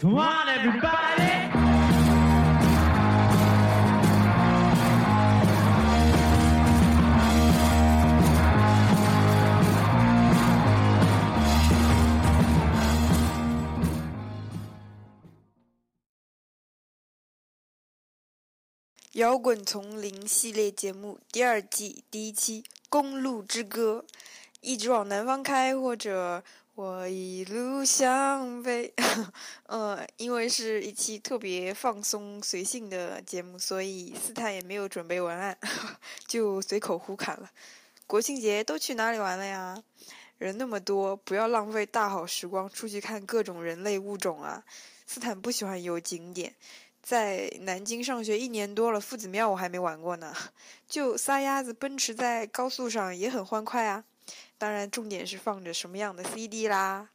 Come on, everybody.《摇滚丛林》系列节目第二季第一期《公路之歌》，一直往南方开，或者我一路向北。呃，因为是一期特别放松随性的节目，所以斯坦也没有准备文案，就随口胡侃了。国庆节都去哪里玩了呀？人那么多，不要浪费大好时光，出去看各种人类物种啊！斯坦不喜欢游景点，在南京上学一年多了，夫子庙我还没玩过呢。就撒丫子奔驰在高速上也很欢快啊！当然，重点是放着什么样的 CD 啦。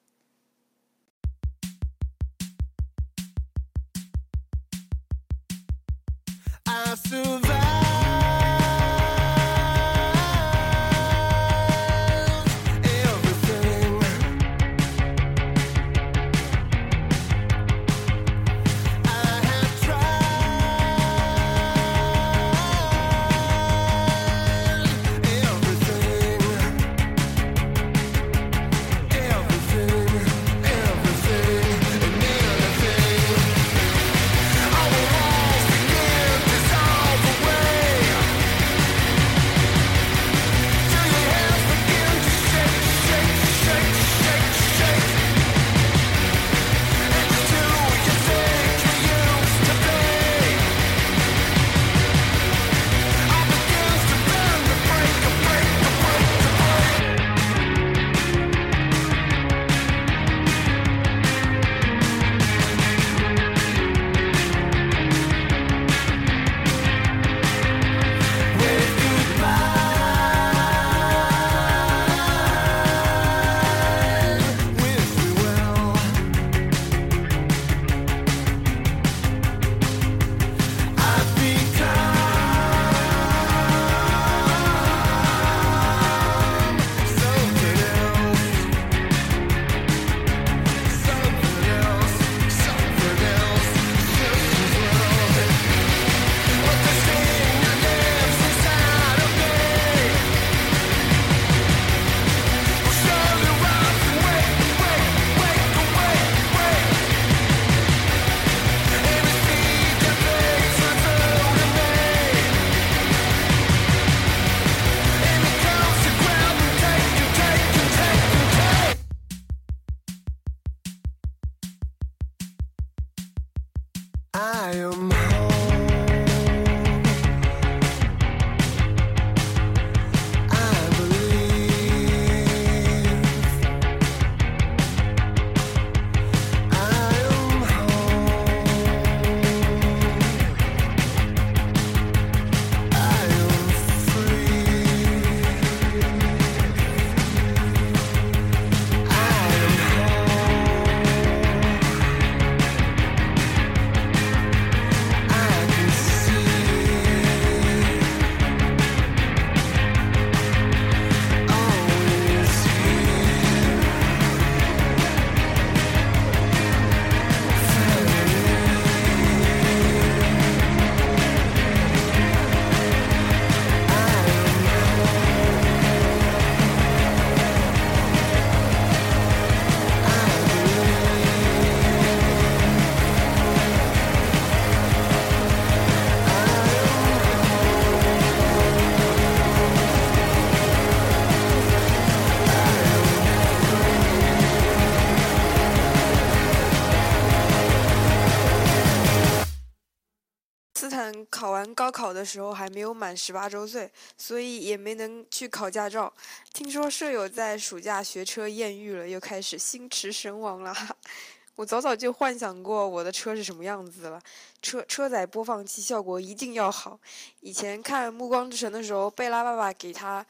看考完高考的时候还没有满十八周岁，所以也没能去考驾照。听说舍友在暑假学车艳遇了，又开始心驰神往了。我早早就幻想过我的车是什么样子了，车车载播放器效果一定要好。以前看《暮光之城》的时候，贝拉爸爸给他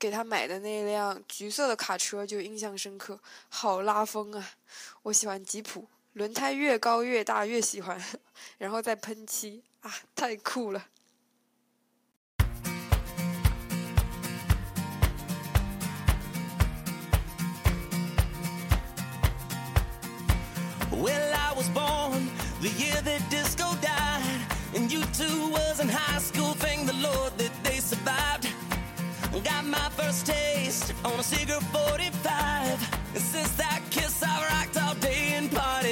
给他买的那辆橘色的卡车就印象深刻，好拉风啊！我喜欢吉普，轮胎越高越大越喜欢，然后再喷漆 啊，太酷了！ Well, I was born the year that disco died, and you two was in high school. Thank the Lord that they survived. Got my first taste on a cigarette 45, and since that kiss, I rocked all day and partied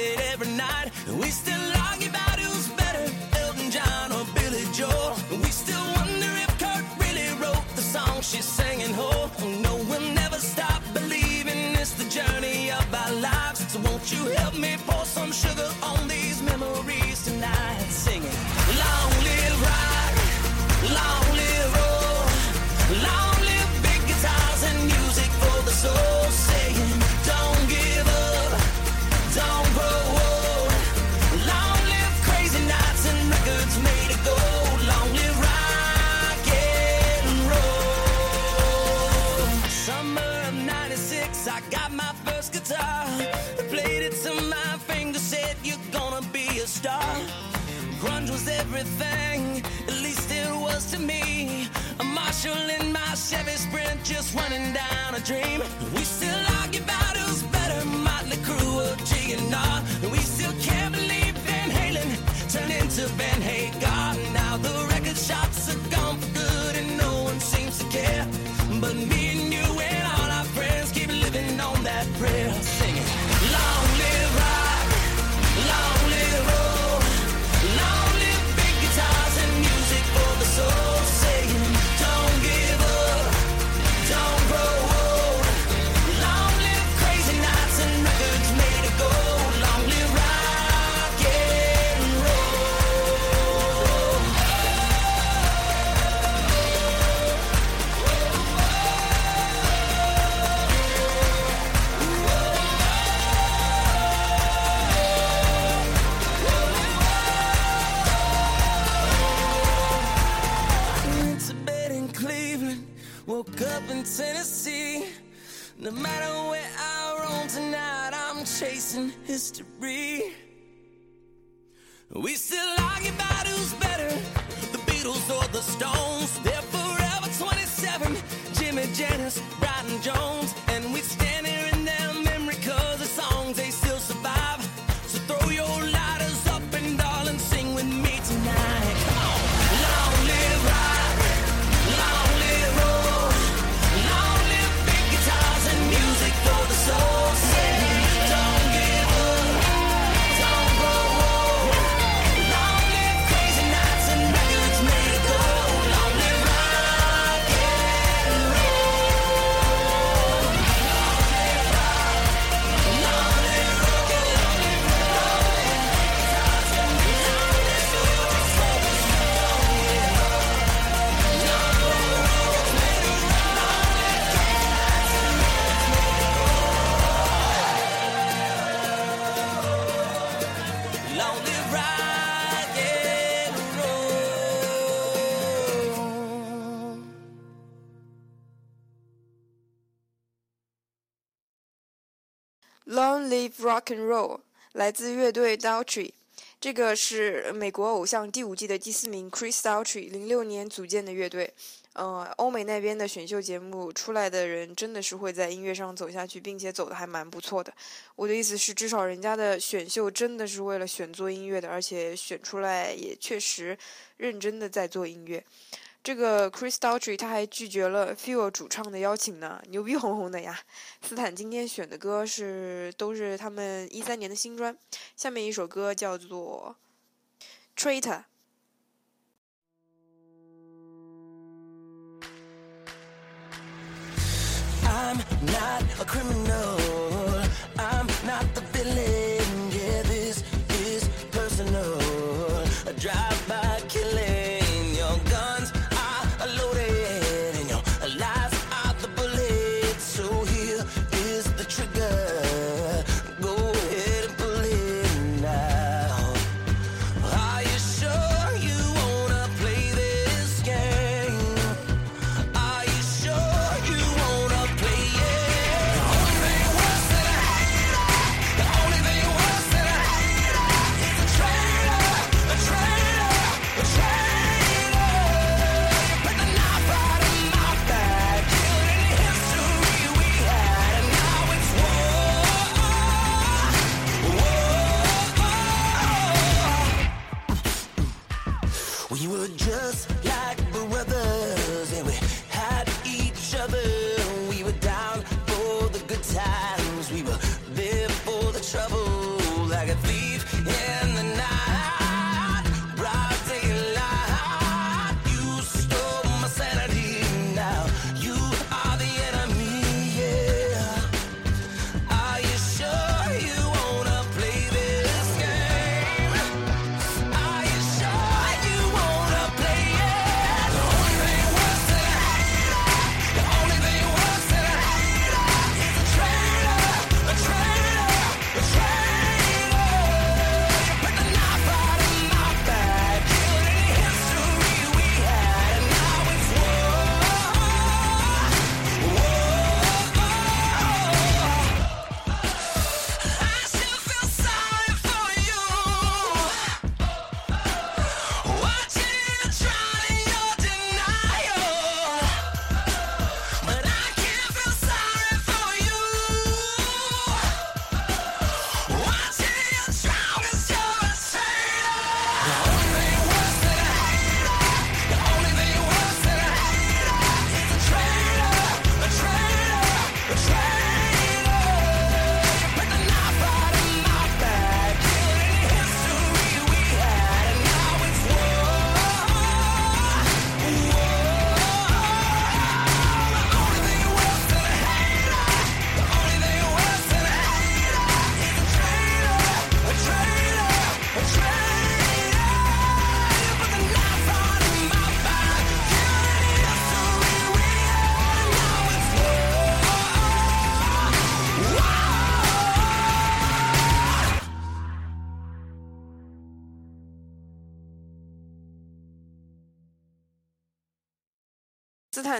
Dream. We chasing history. We still argue about who's better, the Beatles or the Stones. They're forever 27, Jimmy Janis, Brian Jones. Rock and Roll》来自乐队 Daltrey，这个是美国偶像第五季的第四名 Chris Daltrey 零六年组建的乐队。呃，欧美那边的选秀节目出来的人真的是会在音乐上走下去，并且走的还蛮不错的。我的意思是，至少人家的选秀真的是为了选做音乐的，而且选出来也确实认真的在做音乐。这个 Chris Daughtry 他还拒绝了 Feel 主唱的邀请呢，牛逼哄哄的呀！斯坦今天选的歌是都是他们一三年的新专，下面一首歌叫做《Traitor》。I'm not a criminal. I'm not the villain.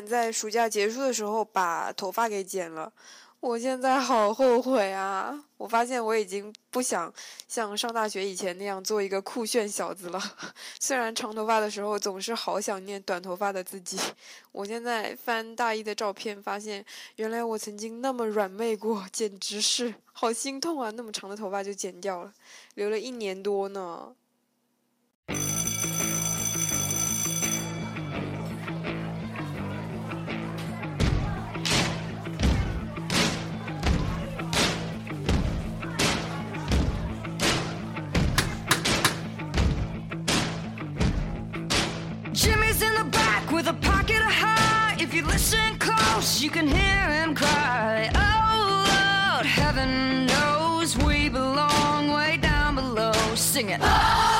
在暑假结束的时候把头发给剪了。我现在好后悔啊！我发现我已经不想像上大学以前那样做一个酷炫小子了。虽然长头发的时候总是好想念短头发的自己我现在翻大一的照片发现原来我曾经那么软妹过简直是好心痛啊！那么长的头发就剪掉了留了一年多呢。house, you can hear him cry. Oh Lord, heaven knows we belong way down below. Sing it. Oh!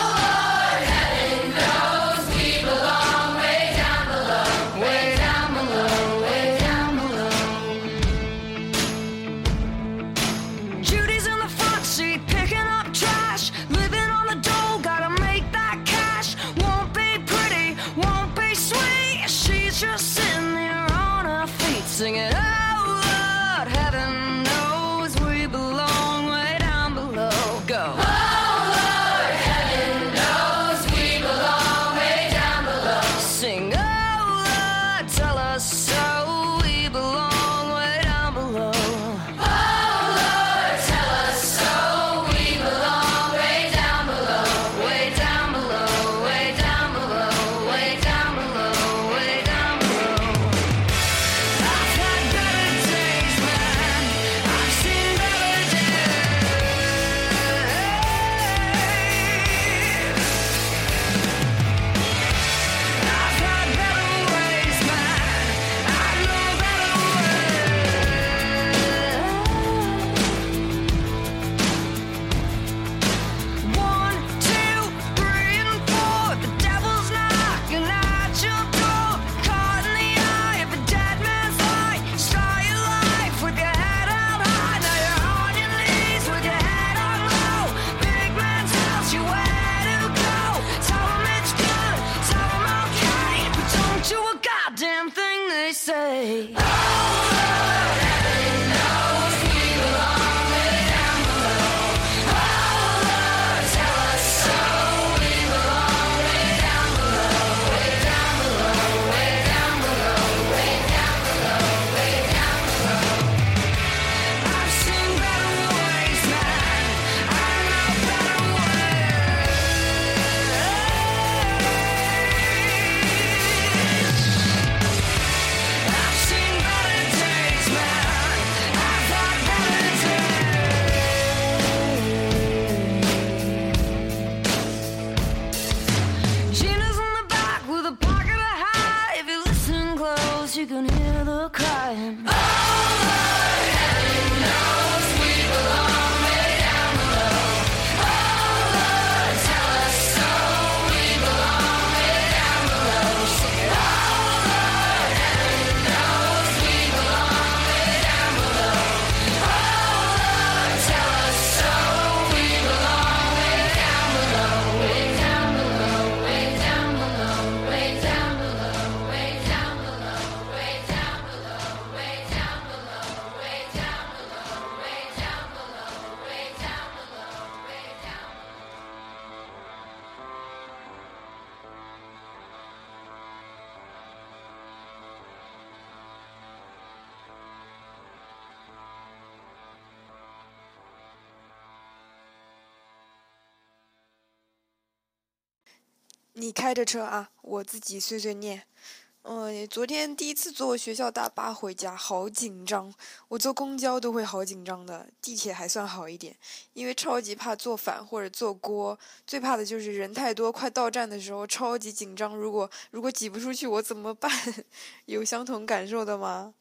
你开着车啊，我自己碎碎念。嗯，昨天第一次坐学校大巴回家，好紧张。我坐公交都会好紧张的，地铁还算好一点，因为超级怕坐反或者坐锅。最怕的就是人太多，快到站的时候超级紧张。如果如果挤不出去，我怎么办？有相同感受的吗？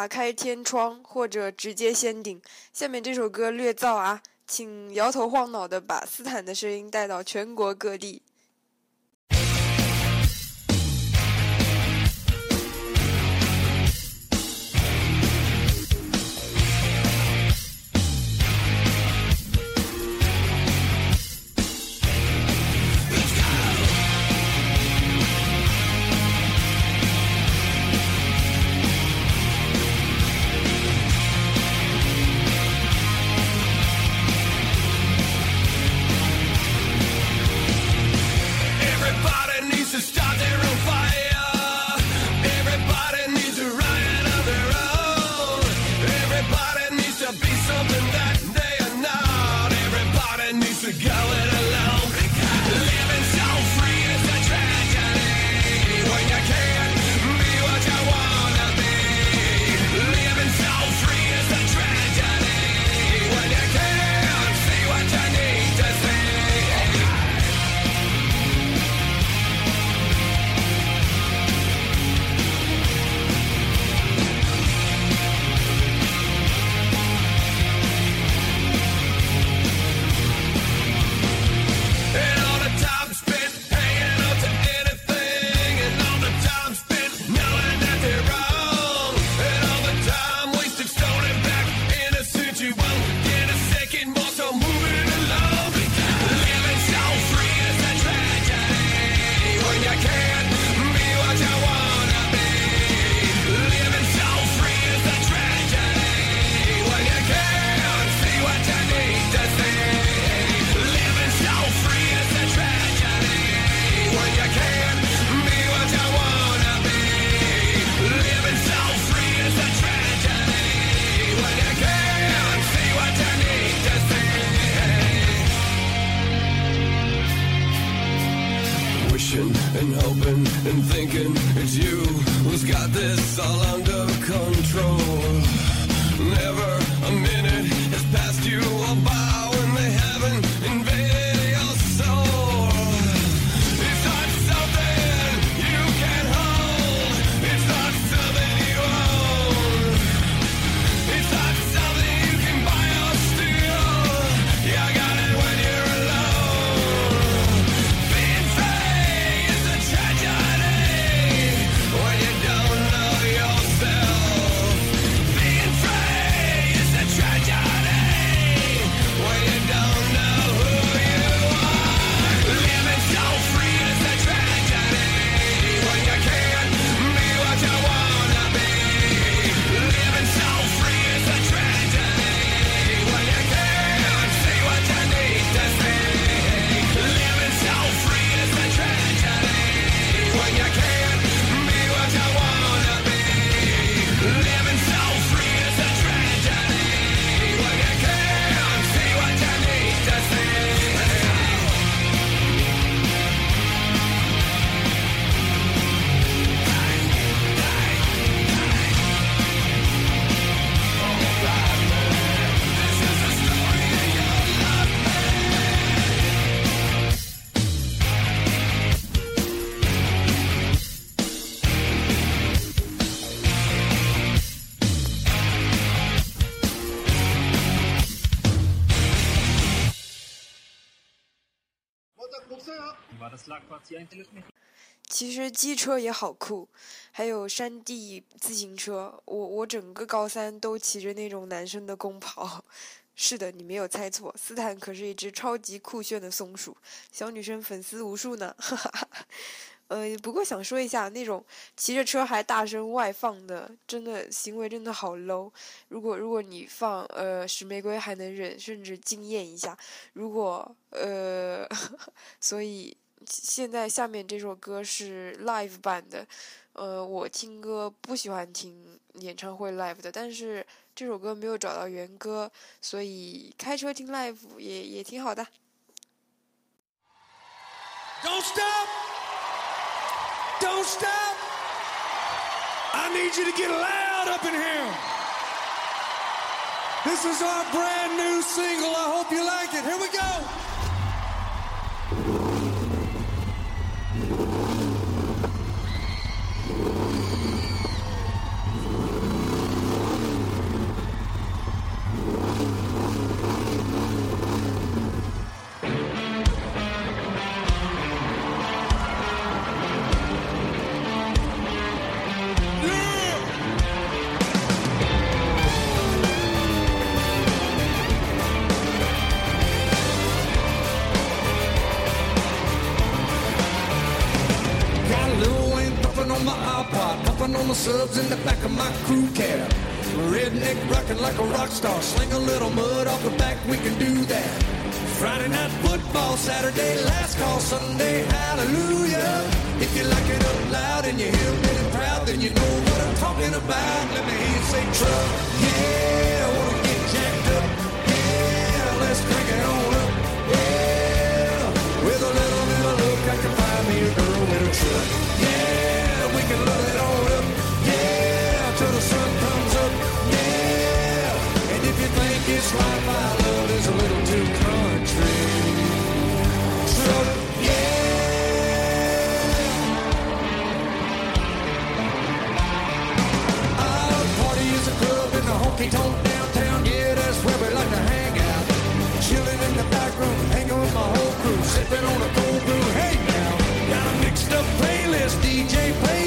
打开天窗或者直接掀顶。下面这首歌略燥啊，请摇头晃脑的把斯坦的声音带到全国各地。机车也好酷，还有山地自行车。我我整个高三都骑着那种男生的公跑。是的，你没有猜错，斯坦可是一只超级酷炫的松鼠，小女生粉丝无数呢。哈哈哈。呃，不过想说一下，那种骑着车还大声外放的，真的行为真的好 low。如果如果你放呃石玫瑰还能忍，甚至惊艳一下。如果呃，所以现在下面这首歌是 live 版的，呃，我听歌不喜欢听演唱会 live 的，但是这首歌没有找到原歌，所以开车听 live 也也挺好的。Don't stop! Don't stop! I need you to get loud up in here. This is our brand new single. I hope you like it. Here we go. Sunday hallelujah. If you like it up loud and you hear me proud, then you know what I'm talking about. Let me hear you say truck, yeah, I wanna get jacked up, yeah, let's crank it on up, yeah. With a little bit of luck, I can find me a girl with a truck. Yeah, we can load it all up. Yeah, till the sun comes up. Yeah, and if you think it's right, honky tonk downtown. Yeah, that's where we like to hang out. Chilling in the back room, hanging with my whole crew, sipping on a cold brew. Hey now, got a mixed up playlist. DJ, play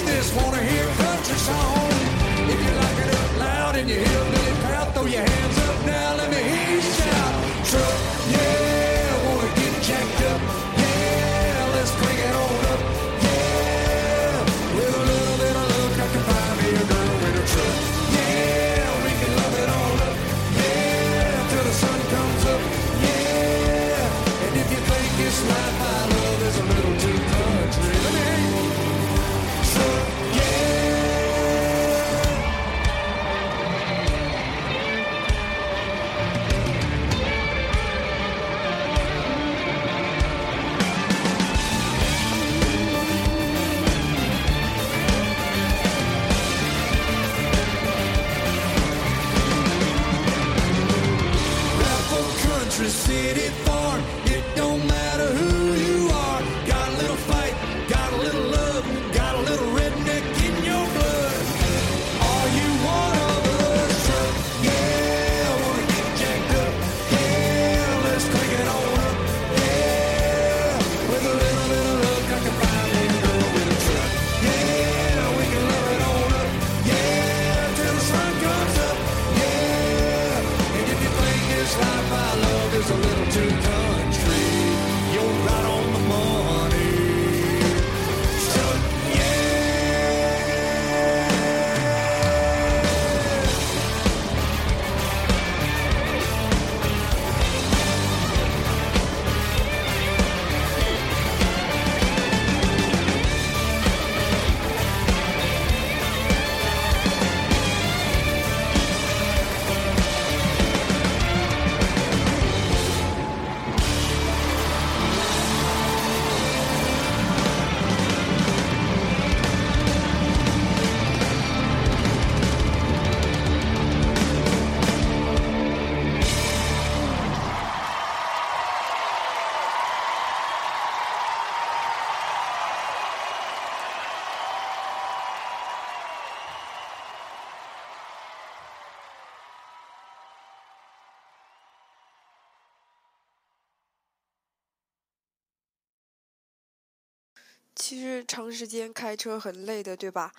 其实长时间开车很累的，对吧？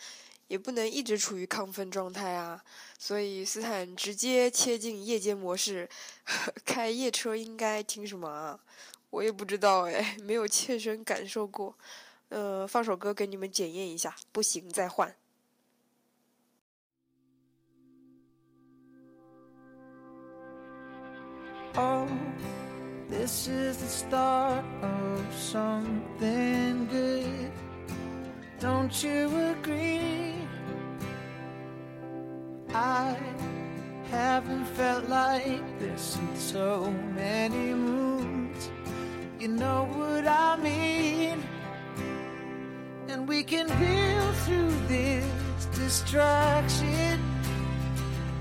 也不能一直处于亢奋状态啊。所以斯坦直接切进夜间模式，开夜车应该听什么啊？我也不知道哎，没有切身感受过。呃，放首歌给你们检验一下，不行再换。Oh, this is the start of something good. Don't you agree? I haven't felt like this in so many moons. You know what I mean? And we can build through this distraction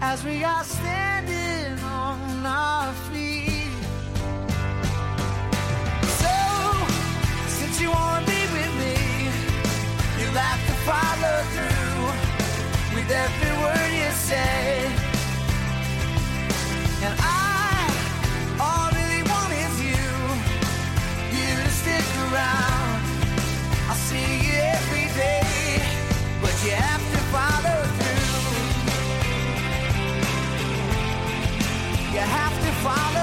as we are standing on our feet. With every word you say. And I, all I really want is you, you to stick around. I'll see you every day, but you have to follow through. You have to follow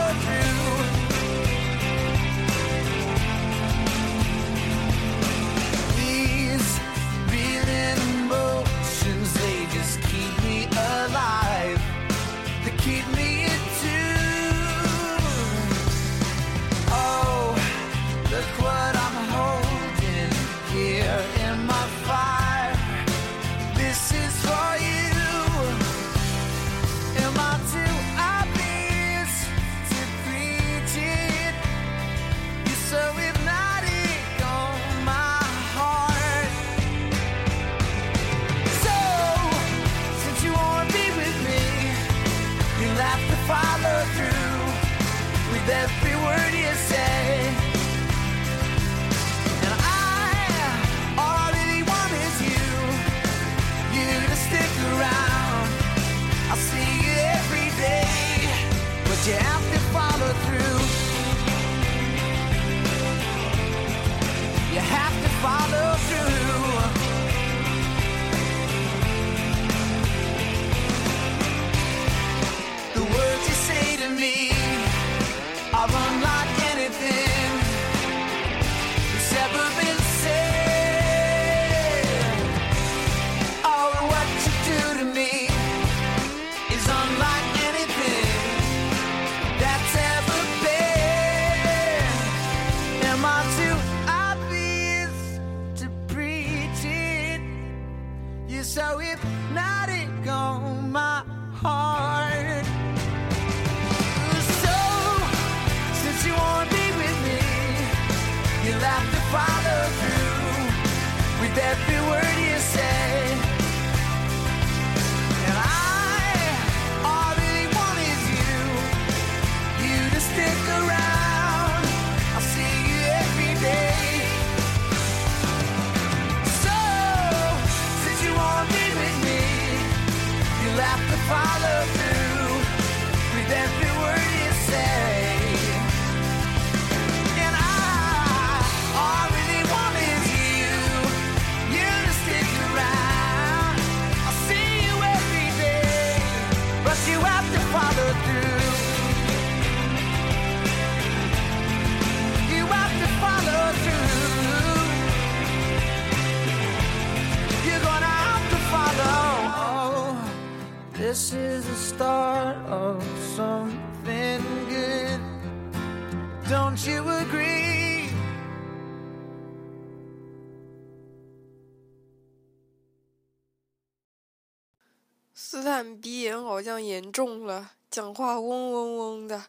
斯坦鼻炎好像严重了，讲话嗡嗡嗡的，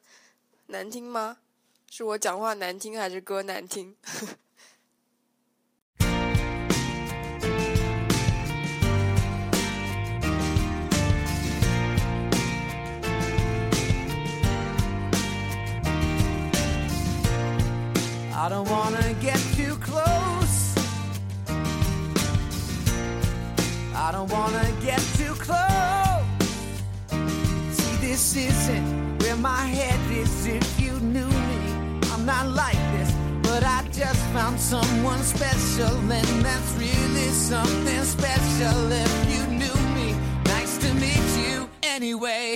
难听吗？是我讲话难听还是歌难听？I don't wanna get too close. I don't wanna Oh. See, this isn't where my head is. If you knew me, I'm not like this. But I just found someone special, and that's really something special. If you knew me, nice to meet you anyway.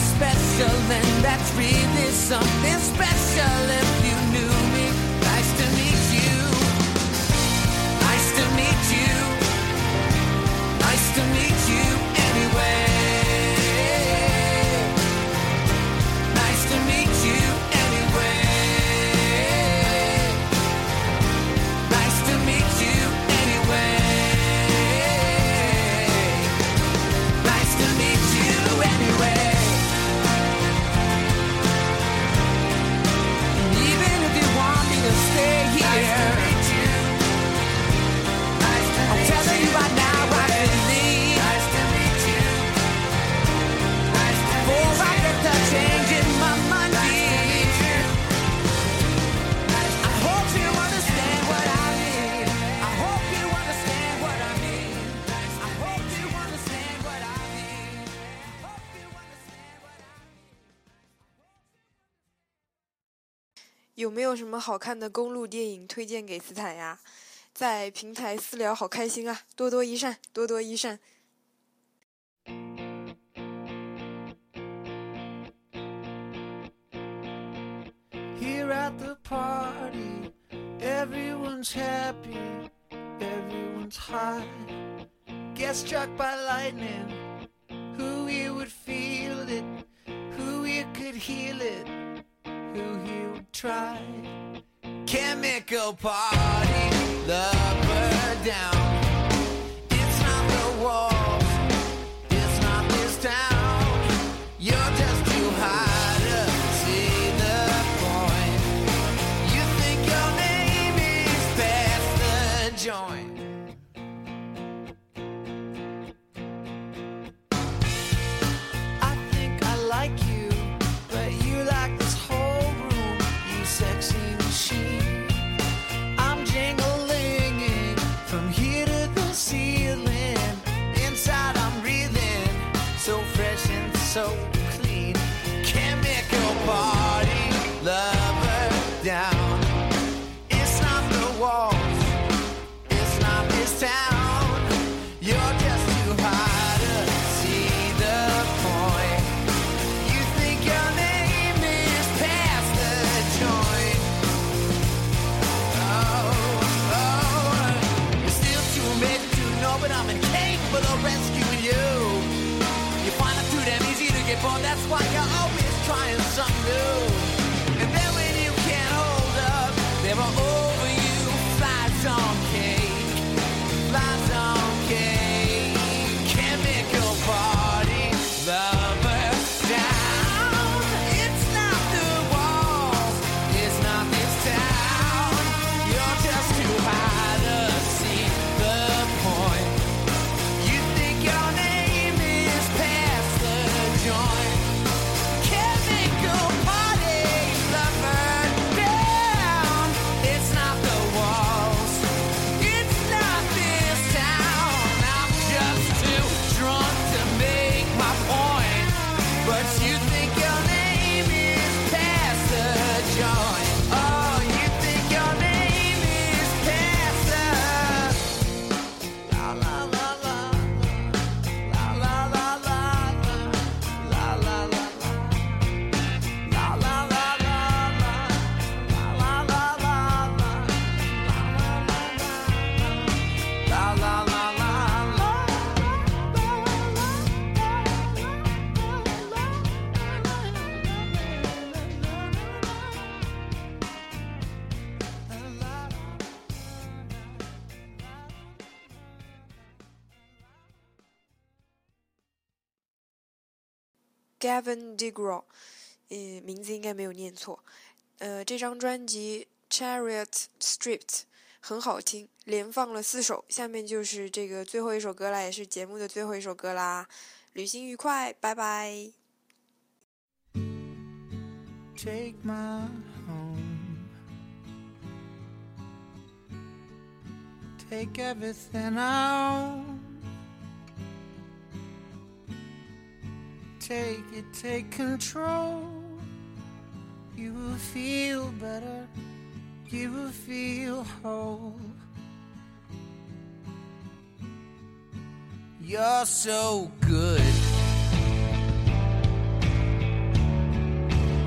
special, and that's really something special. 有没有什么好看的公路电影推荐给斯坦呀在平台私聊好开心啊多多益善多多益善 here at the party everyone's happy everyone's get struck by lightning who would feel it who could heal it who he would try. Chemical party, lover down. It's not the walls, it's not this town. You're Gavin DeGraw，呃，名字应该没有念错。呃，这张专辑《Chariot Stripped》很好听，连放了四首，下面就是这个最后一首歌啦，也是节目的最后一首歌啦。旅行愉快，拜拜。take my home. Take everything own. take it, take control. You will feel better, you will feel whole. You're so good.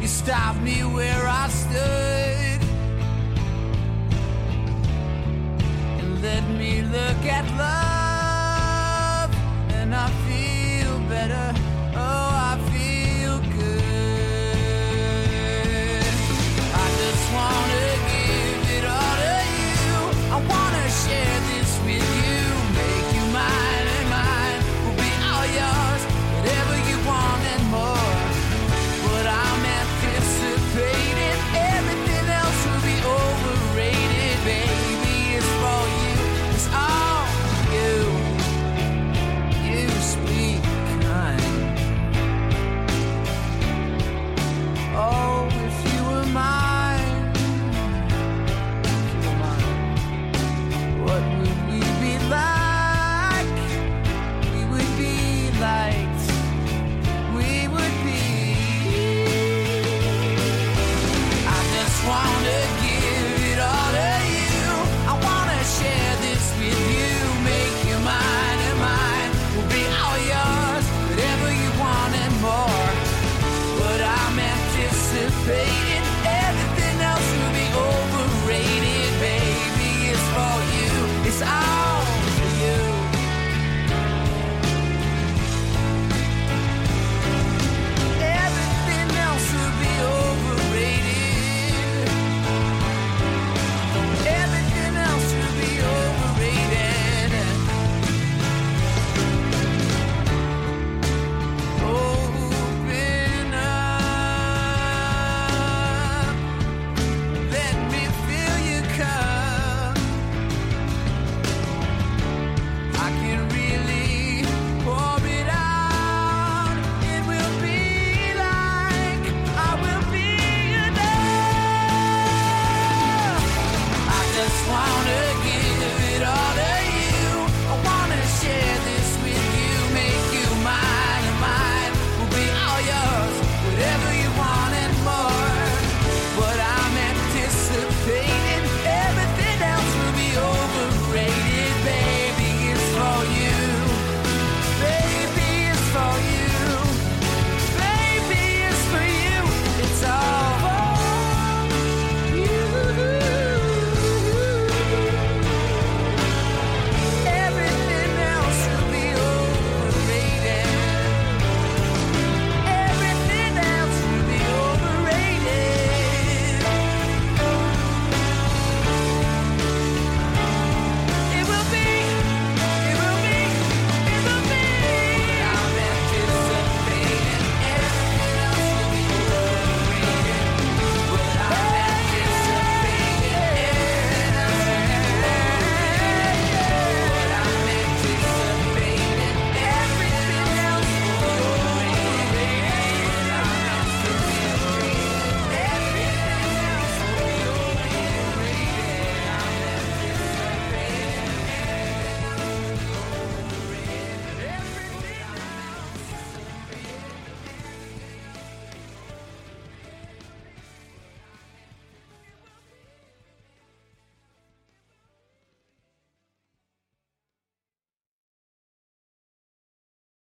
You stopped me where I stood and let me look at love, and I feel better.